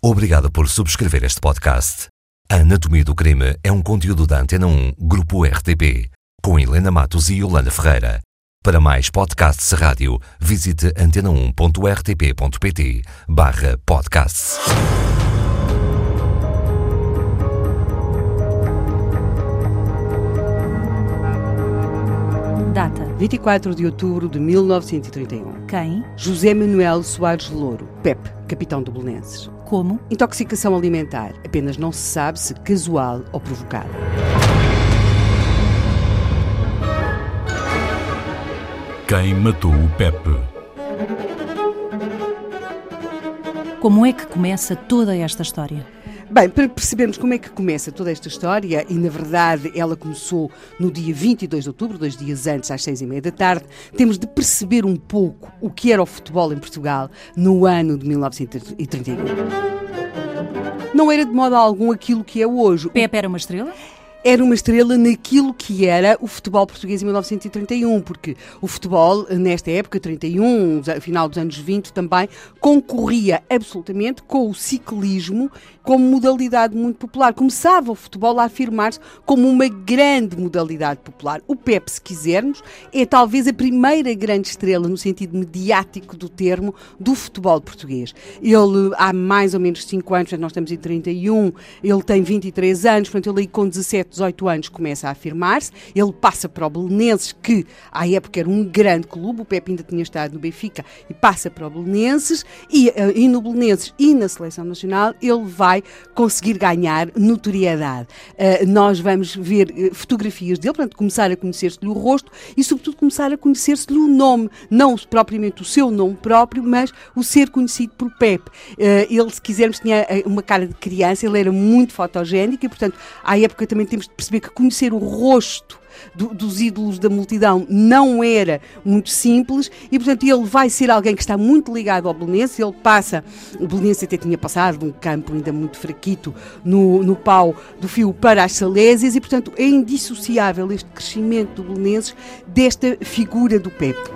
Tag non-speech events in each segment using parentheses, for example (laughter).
Obrigado por subscrever este podcast. A Anatomia do Crime é um conteúdo da Antena 1, Grupo RTP, com Helena Matos e Yolanda Ferreira. Para mais podcasts rádio, visite antena1.rtp.pt barra podcasts. Data. 24 de outubro de 1931. Quem? José Manuel Soares Louro, PEP, capitão do Belenenses. Como? Intoxicação alimentar. Apenas não se sabe se casual ou provocada. Quem matou o Pepe? Como é que começa toda esta história? Bem, para percebermos como é que começa toda esta história, e na verdade ela começou no dia 22 de outubro, dois dias antes, às seis e meia da tarde, temos de perceber um pouco o que era o futebol em Portugal no ano de 1931. Não era de modo algum aquilo que é hoje. Pepe era uma estrela? era uma estrela naquilo que era o futebol português em 1931, porque o futebol, nesta época, 31, final dos anos 20 também, concorria absolutamente com o ciclismo como modalidade muito popular. Começava o futebol a afirmar-se como uma grande modalidade popular. O Pep, se quisermos, é talvez a primeira grande estrela, no sentido mediático do termo, do futebol português. Ele, há mais ou menos 5 anos, nós estamos em 31, ele tem 23 anos, portanto, ele aí com 17, 18 anos começa a afirmar-se. Ele passa para o Belenenses, que à época era um grande clube, o Pep ainda tinha estado no Benfica, e passa para o Belenenses, e, eh, e no Belenenses e na Seleção Nacional, ele vai vai conseguir ganhar notoriedade. Uh, nós vamos ver uh, fotografias dele, portanto, começar a conhecer-se-lhe o rosto e, sobretudo, começar a conhecer-se-lhe o nome, não propriamente o seu nome próprio, mas o ser conhecido por Pepe. Uh, ele, se quisermos, tinha uma cara de criança, ele era muito fotogénico e, portanto, à época também temos de perceber que conhecer o rosto do, dos ídolos da multidão não era muito simples e, portanto, ele vai ser alguém que está muito ligado ao Belenense. Ele passa, o Belenense até tinha passado de um campo ainda muito fraquito no, no pau do fio para as Salésias e, portanto, é indissociável este crescimento do Belenenses desta figura do Pepe.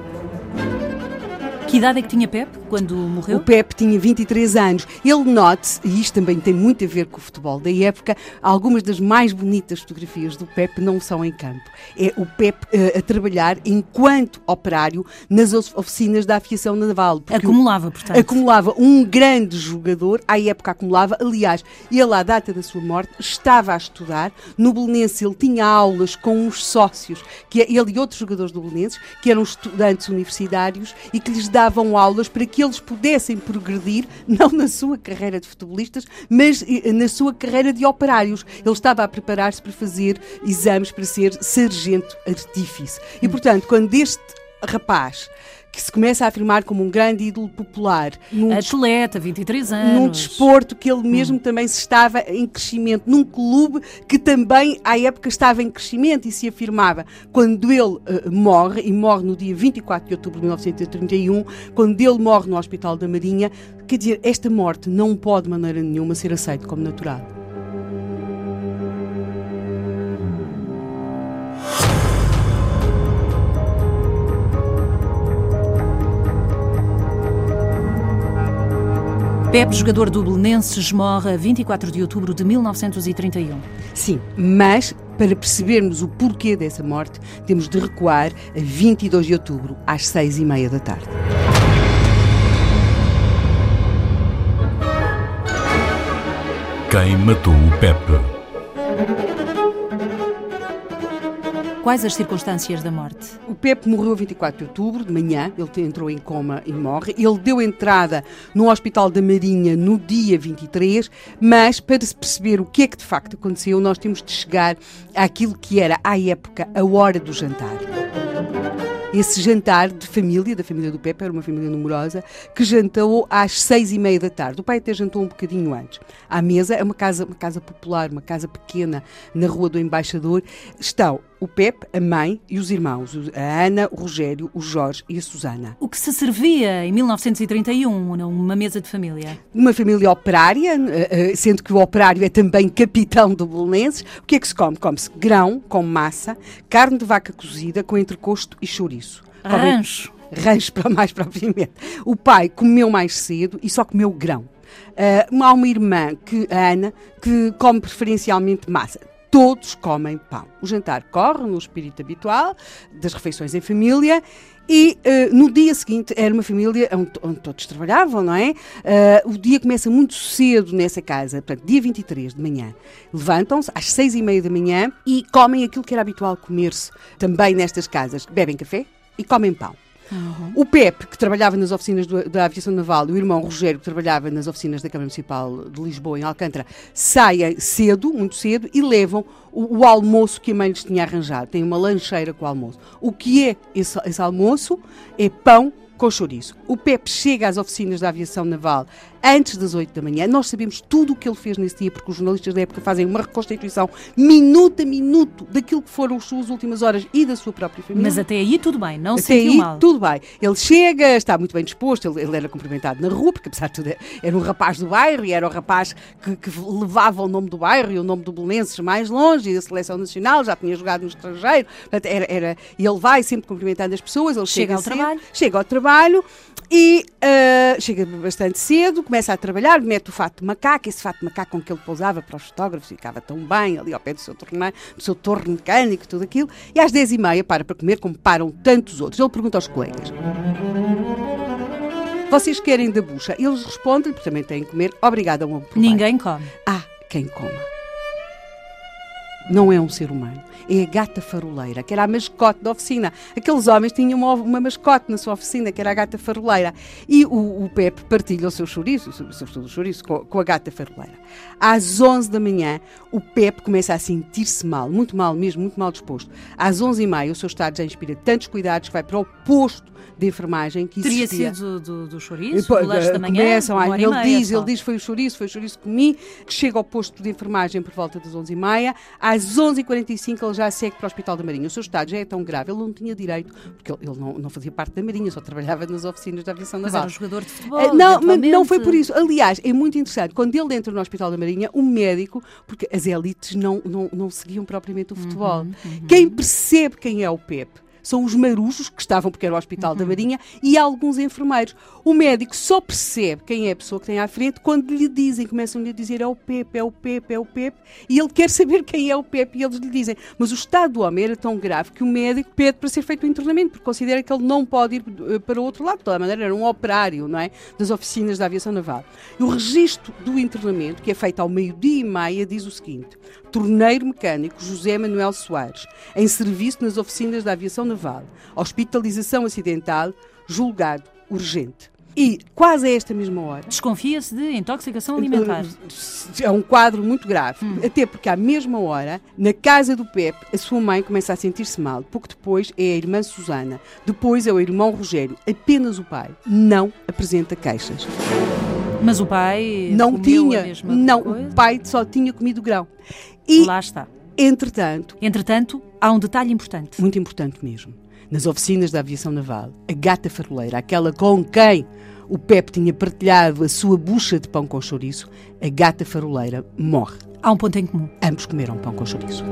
Que idade é que tinha Pepe quando morreu? O Pepe tinha 23 anos. Ele note, e isto também tem muito a ver com o futebol da época, algumas das mais bonitas fotografias do Pepe não são em campo. É o Pepe uh, a trabalhar enquanto operário nas oficinas da aviação naval. Acumulava, portanto. Acumulava um grande jogador, à época acumulava. Aliás, ele, à data da sua morte, estava a estudar. No Belenense ele tinha aulas com uns sócios, que é ele e outros jogadores do Belenenses, que eram estudantes universitários e que lhes davam davam aulas para que eles pudessem progredir, não na sua carreira de futebolistas, mas eh, na sua carreira de operários. Ele estava a preparar-se para fazer exames para ser sargento artífice. E, portanto, quando este rapaz que se começa a afirmar como um grande ídolo popular. Num Atleta, 23 anos. Num desporto que ele mesmo hum. também se estava em crescimento, num clube que também à época estava em crescimento e se afirmava. Quando ele uh, morre, e morre no dia 24 de outubro de 1931, quando ele morre no Hospital da Marinha, quer dizer, esta morte não pode de maneira nenhuma ser aceita como natural. Pepe, jogador do Belenenses, morre a 24 de outubro de 1931. Sim, mas para percebermos o porquê dessa morte, temos de recuar a 22 de outubro, às seis e meia da tarde. Quem matou o Pepe? Quais as circunstâncias da morte? O Pepe morreu 24 de outubro, de manhã, ele entrou em coma e morre. Ele deu entrada no Hospital da Marinha no dia 23, mas para se perceber o que é que de facto aconteceu, nós temos de chegar àquilo que era, à época, a hora do jantar esse jantar de família, da família do Pepe, era uma família numerosa, que jantou às seis e meia da tarde. O pai até jantou um bocadinho antes. À mesa, é uma casa, uma casa popular, uma casa pequena, na Rua do Embaixador. Estão o Pepe, a mãe e os irmãos, a Ana, o Rogério, o Jorge e a Susana. O que se servia em 1931 numa mesa de família? Uma família operária, eh, eh, sendo que o operário é também (laughs) capitão do Belenenses. O que é que se come? Come-se grão com massa, carne de vaca cozida com entrecosto e chouriço. Rancho. Rancho, para mais (laughs) propriamente. O pai comeu mais cedo e só comeu grão. Uh, há uma irmã, que, a Ana, que come preferencialmente massa todos comem pão. O jantar corre no espírito habitual das refeições em família e uh, no dia seguinte era uma família onde, onde todos trabalhavam, não é? Uh, o dia começa muito cedo nessa casa, portanto, dia 23 de manhã. Levantam-se às seis e meia da manhã e comem aquilo que era habitual comer-se também nestas casas. Bebem café e comem pão. Uhum. O Pepe, que trabalhava nas oficinas do, da Aviação Naval, e o irmão Rogério, que trabalhava nas oficinas da Câmara Municipal de Lisboa, em Alcântara, saem cedo, muito cedo, e levam o, o, almoço que a mãe lhes tinha arranjado. Tem uma lancheira com o almoço. O que é esse, esse almoço? É pão com chouriço. O Pepe chega às oficinas da Aviação Naval antes das 8 da manhã. Nós sabemos tudo o que ele fez nesse dia, porque os jornalistas da época fazem uma reconstituição minuto a minuto daquilo que foram as suas últimas horas e da sua própria família. Mas até aí tudo bem, não até se sentiu aí, mal. tudo bem. Ele chega, está muito bem disposto, ele, ele, era cumprimentado na rua, porque apesar de tudo era um rapaz do bairro e era o rapaz que, que levava o nome do bairro e o nome do Belenenses mais longe e da seleção nacional, já tinha jogado no estrangeiro, portanto, era, era, e ele vai sempre cumprimentando as pessoas, ele chega, chega ao cedo, trabalho. Chega ao trabalho e uh, chega bastante cedo, começa a trabalhar, mete o fato de macaco, esse fato de macaco com que ele pousava para os fotógrafos, ficava tão bem ali ao pé do seu torneio, do seu torno mecânico, tudo aquilo, e às 10h30 para para comer, como param tantos outros. Ele pergunta aos colegas. Vocês querem da bucha? Eles respondem, porque também têm que comer, obrigada, um Ninguém come. Ah, quem coma. Não é um ser humano é a gata faroleira, que era a mascote da oficina. Aqueles homens tinham uma, uma mascote na sua oficina, que era a gata faroleira. E o, o Pepe partilha o seu chouriço, sobretudo o chouriço, com, com a gata faroleira. Às 11 da manhã, o Pepe começa a sentir-se mal, muito mal mesmo, muito mal disposto. Às 11h30, o seu estado já inspira tantos cuidados que vai para o posto de enfermagem que Teria existia. sido do, do chouriço, do lanche da manhã? Começam, uma ele meia diz, só. ele diz foi o chouriço, foi o chouriço que comi, que chega ao posto de enfermagem por volta das 11h30, às 11h45 ele já segue para o Hospital da Marinha. O seu estado já é tão grave, ele não tinha direito, porque ele, não, não fazia parte da Marinha, só trabalhava nas oficinas da aviação Mas naval. era um jogador de futebol. Eh, Não, mas não foi por isso. Aliás, é muito interessante. Quando ele entra no Hospital da Marinha, o médico, porque as elites não, não, não seguiam propriamente o futebol. Quem percebe quem é o Pepe? São os marujos que estavam, porque era o Hospital da Marinha, e alguns enfermeiros. O médico só percebe quem é a pessoa que tem à frente quando lhe dizem, começam-lhe a dizer é o Pepe, é o Pepe, é o Pepe, e ele quer saber quem é o Pepe, e eles lhe dizem. Mas o estado do homem era tão grave que o médico pede para ser feito o internamento, porque considera que ele não pode ir eh, para o outro lado. De toda maneira, era um operário, não é? Das oficinas da aviação naval. E o registro do internamento, que é feito ao meio-dia e meia, diz o seguinte: torneiro mecânico José Manuel Soares, em serviço nas oficinas da aviação naval, hospitalização acidental, julgado urgente. E quase a esta mesma hora, Desconfia-se de intoxicação alimentar. é um quadro muito grave. Até porque, à mesma hora, na casa do Pepe, a sua mãe começa a sentir-se mal. Pouco depois é a irmã Susana. Depois é o irmão Rogério. Apenas o pai não apresenta queixas. Mas o pai Não tinha. Não, coisa? o pai só tinha comido grão. E, Lá está. entretanto, Entretanto, há um detalhe importante. muito importante mesmo, nas oficinas da aviação naval, a gata faroleira, aquela com quem o Pepe tinha partilhado a sua bucha de pão com chouriço, a gata faroleira morre. Há um ponto em comum. Ambos comeram pão com chouriço.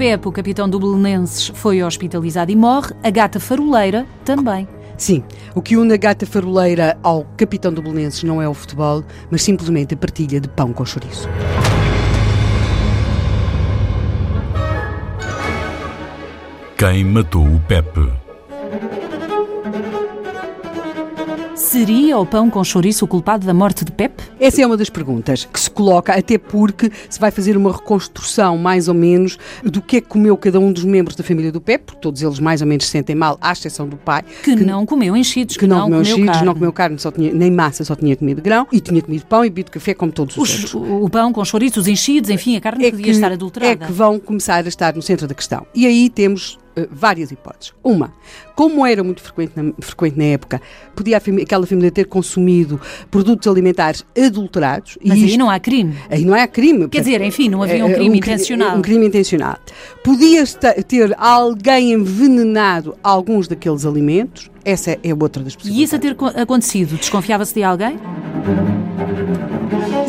Pepe, o capitão do Belenenses, foi hospitalizado e morre. A gata faroleira também. Sim, o que une a gata faroleira ao capitão do Belenenses não é o futebol, mas simplesmente a partilha de pão com chouriço. Quem matou o Pepe? Seria o pão com chouriço o culpado da morte de Pepe? Essa é uma das perguntas que se coloca, até porque se vai fazer uma reconstrução, mais ou menos, do que é que comeu cada um dos membros da família do Pepe, porque todos eles mais ou menos se sentem mal, à exceção do pai, Que, não comeu enchidos, que não, comeu enchidos, carne. não comeu carne, só tinha, nem massa, só tinha comido grão, e tinha comido pão e bebido café, como todos os, Os- outros. o, pão com chouriço, os enchidos, enfim, a carne podia estar adulterada. é que vão começar a estar no centro da questão. E aí temos eh, várias hipóteses. Uma, como era muito frequente na, frequente na época, podia aquela família ter consumido produtos alimentares adulterados. Mas e aí isto- não há crime. Aí não é crime. Quer dizer, enfim, não havia um É, crime cri- intencional. Um crime intencional. Podia ter alguém envenenado alguns daqueles alimentos. Essa é outra das E possibilidades. isso a ter co- acontecido, desconfiava-se de alguém?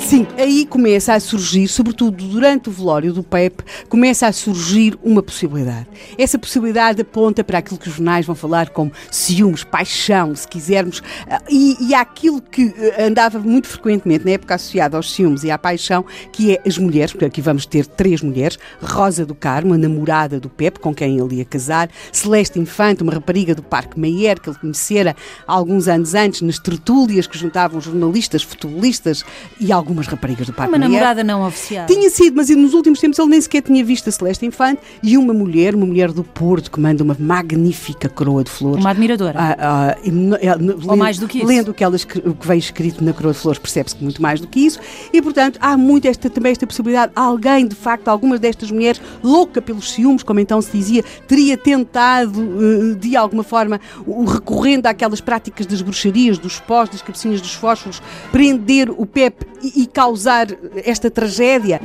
Sim, aí começa a surgir, sobretudo durante o velório do Pepe, começa a surgir uma possibilidade. Essa possibilidade aponta para aquilo que os jornais vão falar como ciúmes, paixão, se quisermos, ah, e, e aquilo que eh, andava muito frequentemente na época associada aos ciúmes e à paixão, que é as mulheres, porque aqui vamos ter três mulheres, Rosa do Carmo, a namorada do Pepe, com quem ele ia casar, Celeste Infante, uma rapariga do Parque Mayer, que ele conhecera alguns anos antes nas tertúlias que juntavam jornalistas, futebolistas e algumas raparigas do Parque Uma namorada não oficial. Tinha sido, mas nos últimos tempos ele nem sequer tinha visto a Celeste Infante e uma mulher, uma mulher do Porto, que manda uma magnífica coroa de flores. Uma admiradora. Ah, ah, e é, lendo- mais do que isso. Lendo o que, ela o que vem escrito na Coroa de Flores, percebe-se que muito mais do que isso. E, portanto, há muito esta, também esta possibilidade. Alguém, de facto, algumas destas mulheres, louca pelos ciúmes, como então se dizia, teria tentado, eh, de alguma forma, recorrendo àquelas práticas das bruxarias, dos pós, das cabecinhas dos fósforos, prender o Pepe e, e causar esta tragédia.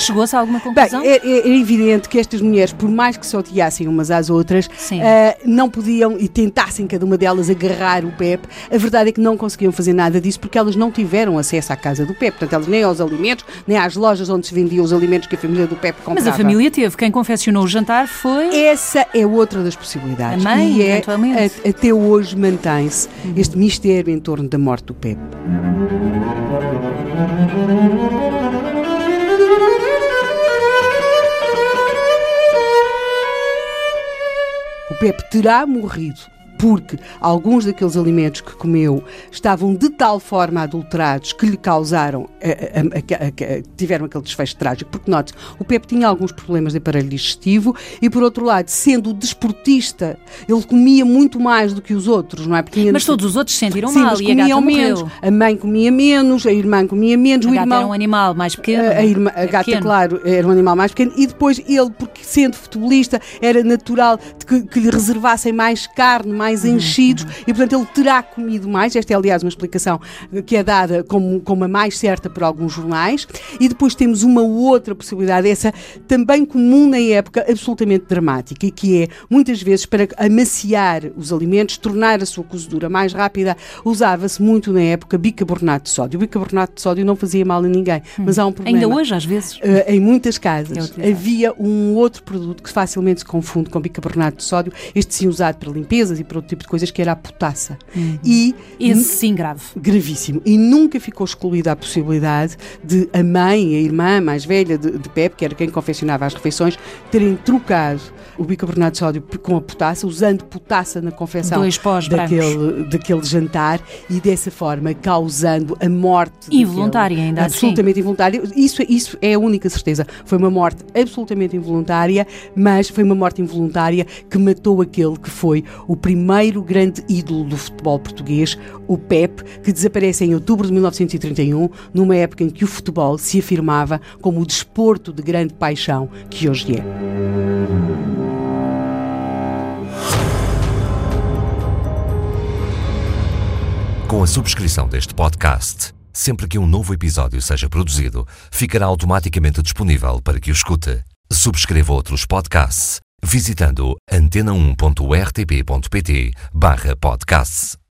Chegou-se a alguma Bem, conclusão? é, é- é evidente que estas mulheres, por mais que se odiassem umas às outras, ah, não podiam e tentassem cada uma delas agarrar o Pepe. A verdade é que não conseguiam fazer nada disso porque elas não tiveram acesso à casa do Pepe. Portanto, elas nem aos alimentos, nem às lojas onde se vendiam os alimentos que a família do Pepe comprava. Mas a família teve. Quem confeccionou o jantar foi. Essa é outra das possibilidades. A mãe, e é, eventualmente. a- até hoje mantém-se este mistério em torno da morte do Pepe. Pepe terá morrido porque alguns daqueles alimentos que comeu estavam de tal forma adulterados que lhe causaram, a- a- a- a- tiveram aquele desfecho trágico. Porque, note, o Pepe tinha alguns problemas de aparelho digestivo e, por outro lado, sendo desportista, ele comia muito mais do que os outros, não é? Porque Mas todos os outros se sentiram Sim, mal mas e a comiam morreu. menos. A mãe comia menos, a irmã comia menos, A o gata irmão... era um animal mais pequeno. A, a irmã- a gata, pequeno. claro, era um animal mais pequeno. E depois ele, porque sendo futebolista, era natural que, que lhe reservassem mais carne, mais Uhum, enchidos. E, portanto, ele terá comido mais. Esta é, aliás, uma explicação que é dada como, como a mais certa por alguns jornais. E depois temos uma outra possibilidade, essa também comum na época, absolutamente dramática, e que é, muitas vezes, para amaciar os alimentos, tornar a sua cozedura mais rápida, usava-se muito na época bicarbonato de sódio. O bicarbonato de sódio não fazia mal a ninguém, mas há um problema. Ainda hoje, às vezes. Uh, em muitas É casas utilizado. havia um outro produto que facilmente se confunde com bicarbonato de sódio, este sim usado para limpezas e para outro tipo de coisas, que era a potassa. E Esse sim, grave. gravíssimo. E nunca ficou excluída a possibilidade de a mãe, a irmã mais velha de, de Pepe, que era quem confeccionava as refeições, terem trocado o bicarbonato de sódio com a potassa, usando potassa na confecção daquele, daquele jantar e dessa forma causando a morte Involuntária, daquele- ainda assim. absolutamente involuntária. Isso, isso é a única certeza. Foi uma morte absolutamente involuntária, mas foi uma morte involuntária que matou aquele que foi o primeiro grande ídolo do futebol português, o Pep, que desaparece em outubro de 1931, numa época em que o futebol se afirmava como o desporto de grande paixão que hoje é. Com a subscrição deste podcast, sempre que um novo episódio seja produzido, ficará automaticamente disponível para que o escute. Subscreva outros podcasts visitando antena1.rtp.pt/podcasts.